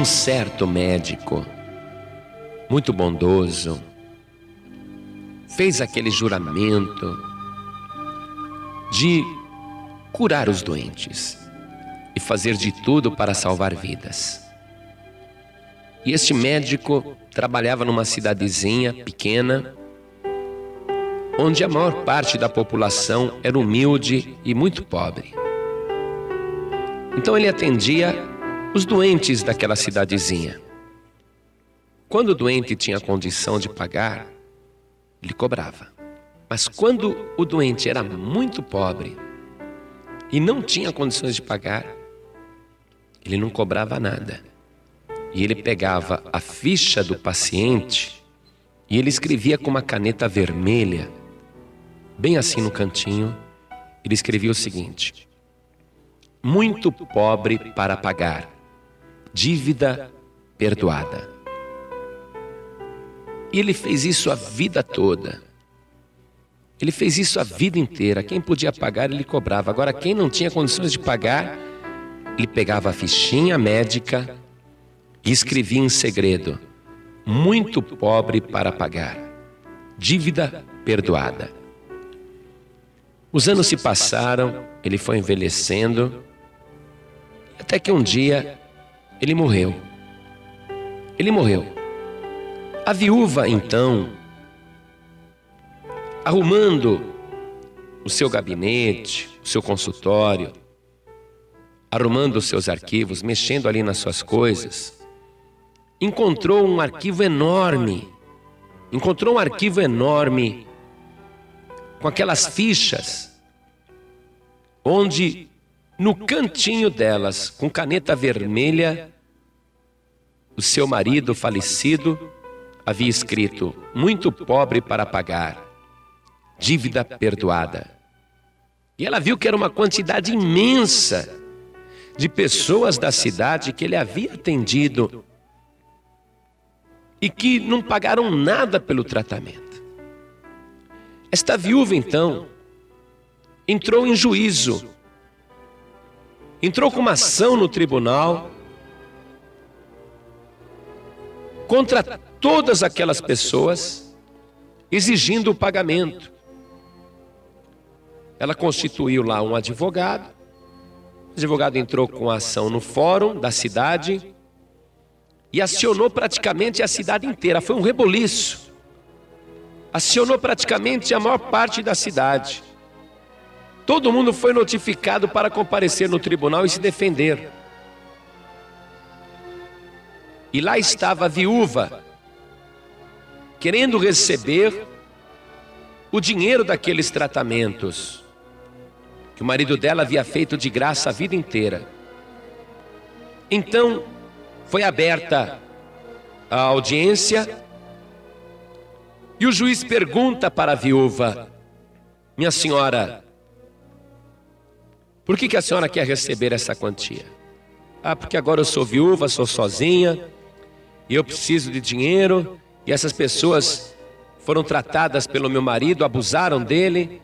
um certo médico, muito bondoso, fez aquele juramento de curar os doentes e fazer de tudo para salvar vidas. E este médico trabalhava numa cidadezinha pequena, onde a maior parte da população era humilde e muito pobre. Então ele atendia os doentes daquela cidadezinha. Quando o doente tinha condição de pagar, ele cobrava. Mas quando o doente era muito pobre e não tinha condições de pagar, ele não cobrava nada. E ele pegava a ficha do paciente e ele escrevia com uma caneta vermelha, bem assim no cantinho, ele escrevia o seguinte: Muito pobre para pagar, dívida perdoada. E ele fez isso a vida toda. Ele fez isso a vida inteira. Quem podia pagar, ele cobrava. Agora, quem não tinha condições de pagar, ele pegava a fichinha médica e escrevia em segredo: muito pobre para pagar, dívida perdoada. Os anos se passaram, ele foi envelhecendo, até que um dia ele morreu. Ele morreu. A viúva, então, arrumando o seu gabinete, o seu consultório, arrumando os seus arquivos, mexendo ali nas suas coisas, encontrou um arquivo enorme. Encontrou um arquivo enorme com aquelas fichas, onde no cantinho delas, com caneta vermelha, o seu marido falecido havia escrito: muito pobre para pagar, dívida perdoada. E ela viu que era uma quantidade imensa de pessoas da cidade que ele havia atendido e que não pagaram nada pelo tratamento. Esta viúva, então, entrou em juízo, entrou com uma ação no tribunal contra todas aquelas pessoas, exigindo o pagamento. Ela constituiu lá um advogado, o advogado entrou com a ação no fórum da cidade e acionou praticamente a cidade inteira. Foi um reboliço. Acionou praticamente a maior parte da cidade. Todo mundo foi notificado para comparecer no tribunal e se defender. E lá estava a viúva, querendo receber o dinheiro daqueles tratamentos que o marido dela havia feito de graça a vida inteira. Então, foi aberta a audiência e o juiz pergunta para a viúva: Minha senhora, por que, que a senhora quer receber essa quantia? Ah, porque agora eu sou viúva, sou sozinha e eu preciso de dinheiro e essas pessoas foram tratadas pelo meu marido, abusaram dele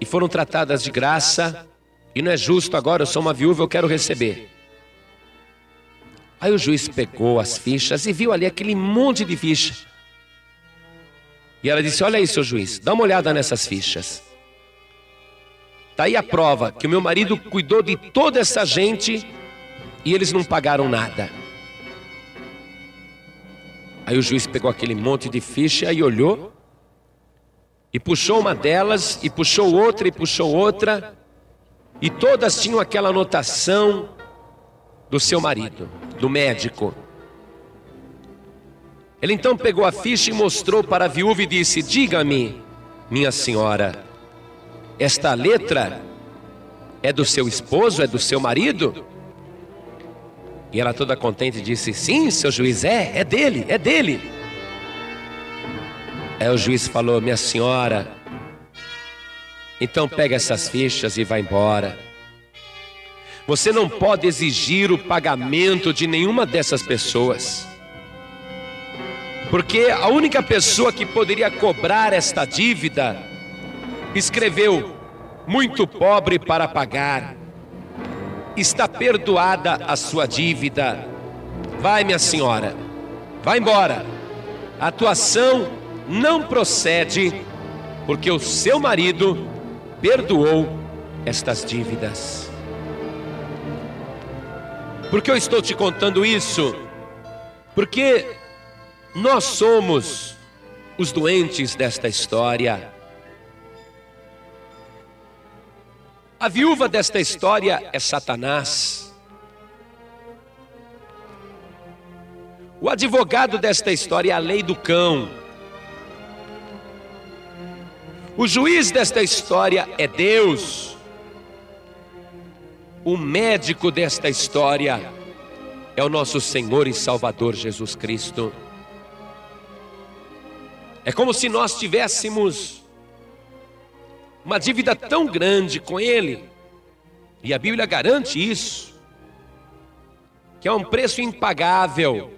e foram tratadas de graça, e não é justo agora, eu sou uma viúva, eu quero receber. Aí o juiz pegou as fichas e viu ali aquele monte de ficha. E ela disse: Olha aí, seu juiz, dá uma olhada nessas fichas. Está aí a prova que o meu marido cuidou de toda essa gente e eles não pagaram nada. Aí o juiz pegou aquele monte de ficha e olhou e puxou uma delas, e puxou outra, e puxou outra, e todas tinham aquela anotação do seu marido, do médico. Ele então pegou a ficha e mostrou para a viúva e disse: Diga-me, minha senhora, esta letra é do seu esposo, é do seu marido? E ela toda contente disse: Sim, seu juiz, é, é dele, é dele. Aí o juiz falou: Minha senhora, então pega essas fichas e vai embora. Você não pode exigir o pagamento de nenhuma dessas pessoas. Porque a única pessoa que poderia cobrar esta dívida escreveu: muito pobre para pagar. Está perdoada a sua dívida. Vai, minha senhora, vai embora. A atuação não procede porque o seu marido perdoou estas dívidas. Por que eu estou te contando isso? Porque nós somos os doentes desta história. A viúva desta história é Satanás. O advogado desta história é a lei do cão. O juiz desta história é Deus. O médico desta história é o nosso Senhor e Salvador Jesus Cristo. É como se nós tivéssemos uma dívida tão grande com Ele, e a Bíblia garante isso, que é um preço impagável.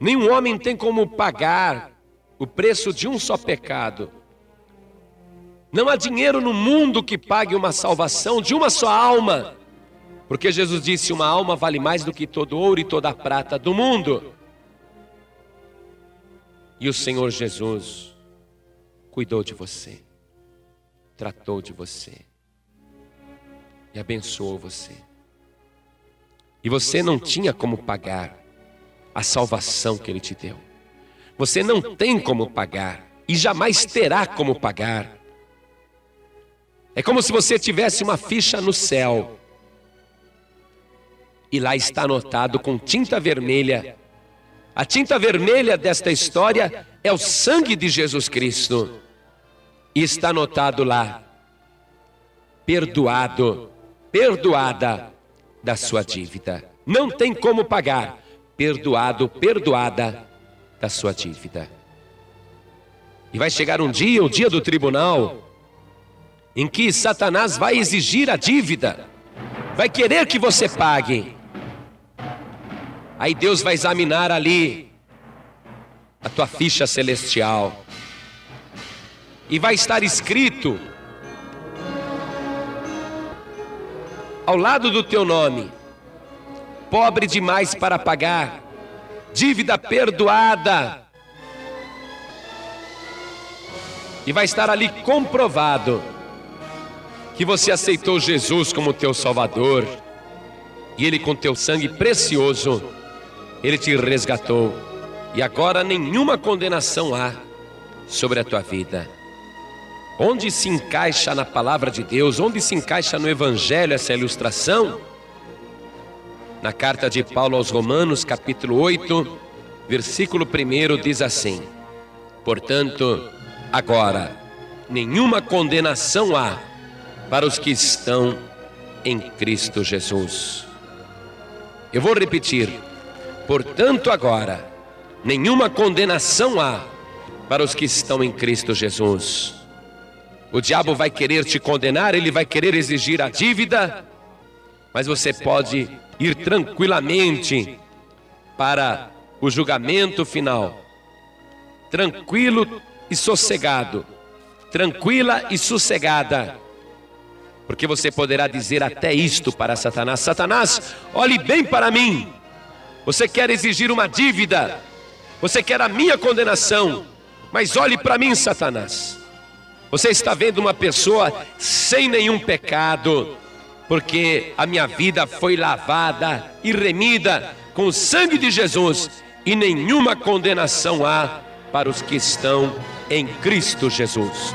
Nenhum homem tem como pagar o preço de um só pecado. Não há dinheiro no mundo que pague uma salvação de uma só alma. Porque Jesus disse: Uma alma vale mais do que todo ouro e toda a prata do mundo. E o Senhor Jesus cuidou de você, tratou de você e abençoou você. E você não tinha como pagar a salvação que Ele te deu. Você não tem como pagar e jamais terá como pagar. É como se você tivesse uma ficha no céu e lá está anotado com tinta vermelha. A tinta vermelha desta história é o sangue de Jesus Cristo. E está anotado lá: perdoado, perdoada da sua dívida. Não tem como pagar. Perdoado, perdoada da sua dívida. E vai chegar um dia, o dia do tribunal, em que Satanás vai exigir a dívida, vai querer que você pague. Aí Deus vai examinar ali a tua ficha celestial. E vai estar escrito ao lado do teu nome: pobre demais para pagar, dívida perdoada. E vai estar ali comprovado que você aceitou Jesus como teu Salvador, e Ele com teu sangue precioso ele te resgatou e agora nenhuma condenação há sobre a tua vida. Onde se encaixa na palavra de Deus, onde se encaixa no Evangelho essa ilustração? Na carta de Paulo aos Romanos, capítulo 8, versículo 1 diz assim: Portanto, agora, nenhuma condenação há para os que estão em Cristo Jesus. Eu vou repetir: Portanto, agora, nenhuma condenação há para os que estão em Cristo Jesus. O diabo vai querer te condenar, ele vai querer exigir a dívida, mas você pode ir tranquilamente para o julgamento final, tranquilo e sossegado, tranquila e sossegada, porque você poderá dizer até isto para Satanás: Satanás, olhe bem para mim. Você quer exigir uma dívida, você quer a minha condenação, mas olhe para mim, Satanás. Você está vendo uma pessoa sem nenhum pecado, porque a minha vida foi lavada e remida com o sangue de Jesus, e nenhuma condenação há para os que estão em Cristo Jesus.